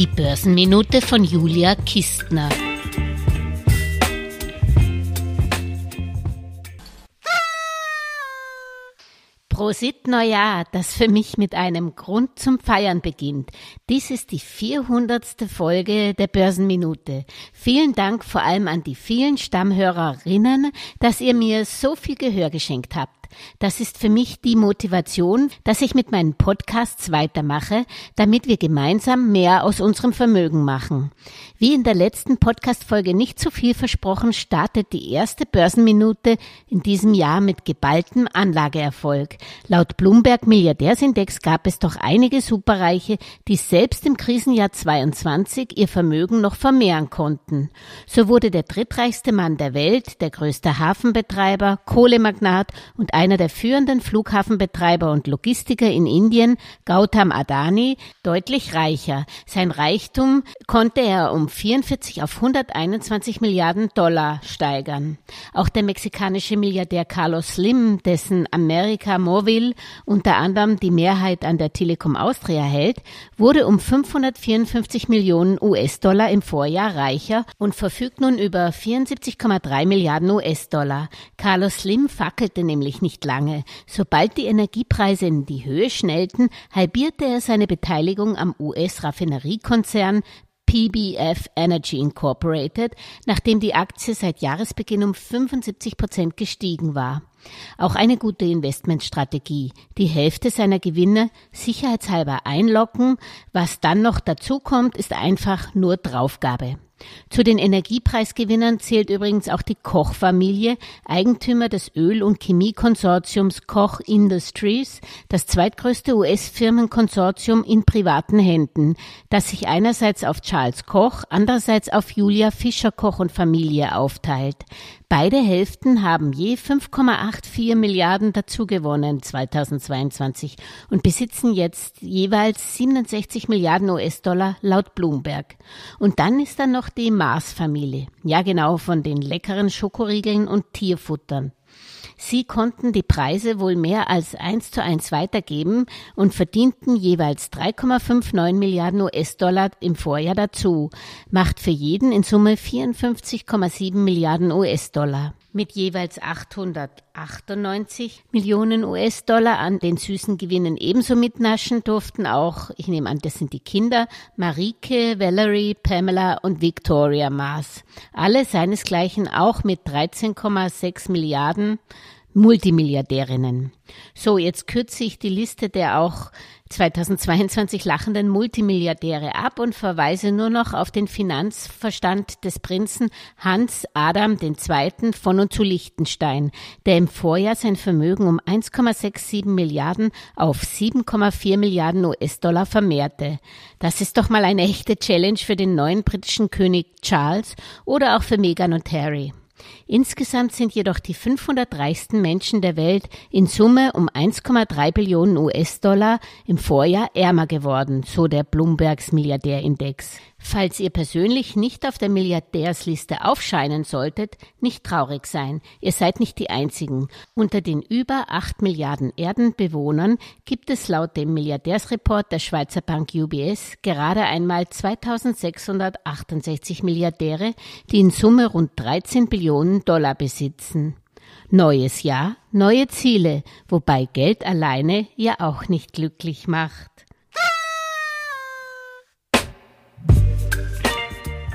Die Börsenminute von Julia Kistner. Prosit Neujahr, das für mich mit einem Grund zum Feiern beginnt. Dies ist die 400. Folge der Börsenminute. Vielen Dank vor allem an die vielen Stammhörerinnen, dass ihr mir so viel Gehör geschenkt habt. Das ist für mich die Motivation, dass ich mit meinen Podcasts weitermache, damit wir gemeinsam mehr aus unserem Vermögen machen. Wie in der letzten Podcast-Folge nicht zu viel versprochen, startet die erste Börsenminute in diesem Jahr mit geballtem Anlageerfolg. Laut Bloomberg Milliardärsindex gab es doch einige Superreiche, die selbst im Krisenjahr 22 ihr Vermögen noch vermehren konnten. So wurde der drittreichste Mann der Welt, der größte Hafenbetreiber, Kohlemagnat und einer der führenden Flughafenbetreiber und Logistiker in Indien, Gautam Adani, deutlich reicher. Sein Reichtum konnte er um 44 auf 121 Milliarden Dollar steigern. Auch der mexikanische Milliardär Carlos Slim, dessen America Mobile unter anderem die Mehrheit an der Telekom Austria hält, wurde um 554 Millionen US-Dollar im Vorjahr reicher und verfügt nun über 74,3 Milliarden US-Dollar. Carlos Slim fackelte nämlich nicht nicht lange. Sobald die Energiepreise in die Höhe schnellten, halbierte er seine Beteiligung am US-Raffineriekonzern PBF Energy Incorporated, nachdem die Aktie seit Jahresbeginn um 75 Prozent gestiegen war. Auch eine gute Investmentstrategie. Die Hälfte seiner Gewinne sicherheitshalber einlocken. Was dann noch dazu kommt, ist einfach nur Draufgabe. Zu den Energiepreisgewinnern zählt übrigens auch die Koch-Familie, Eigentümer des Öl- und Chemiekonsortiums Koch Industries, das zweitgrößte US-Firmenkonsortium in privaten Händen, das sich einerseits auf Charles Koch, andererseits auf Julia Fischer Koch und Familie aufteilt. Beide Hälften haben je 5,84 Milliarden dazugewonnen 2022 und besitzen jetzt jeweils 67 Milliarden US-Dollar laut Bloomberg. Und dann ist da noch die Mars-Familie. Ja genau, von den leckeren Schokoriegeln und Tierfuttern. Sie konnten die Preise wohl mehr als eins zu eins weitergeben und verdienten jeweils 3,59 Milliarden US-Dollar im Vorjahr dazu, macht für jeden in Summe 54,7 Milliarden US-Dollar mit jeweils 898 Millionen US-Dollar an den süßen Gewinnen ebenso mitnaschen durften auch, ich nehme an, das sind die Kinder, Marike, Valerie, Pamela und Victoria Mars. Alle seinesgleichen auch mit 13,6 Milliarden Multimilliardärinnen. So, jetzt kürze ich die Liste der auch 2022 lachenden Multimilliardäre ab und verweise nur noch auf den Finanzverstand des Prinzen Hans Adam II. von und zu Liechtenstein, der im Vorjahr sein Vermögen um 1,67 Milliarden auf 7,4 Milliarden US-Dollar vermehrte. Das ist doch mal eine echte Challenge für den neuen britischen König Charles oder auch für Meghan und Harry. Insgesamt sind jedoch die 500 reichsten Menschen der Welt in Summe um 1,3 Billionen US-Dollar im Vorjahr ärmer geworden, so der Bloombergs Milliardärindex. Falls ihr persönlich nicht auf der Milliardärsliste aufscheinen solltet, nicht traurig sein. Ihr seid nicht die Einzigen. Unter den über 8 Milliarden Erdenbewohnern gibt es laut dem Milliardärsreport der Schweizer Bank UBS gerade einmal 2668 Milliardäre, die in Summe rund 13 Billionen Dollar besitzen. Neues Jahr, neue Ziele, wobei Geld alleine ja auch nicht glücklich macht.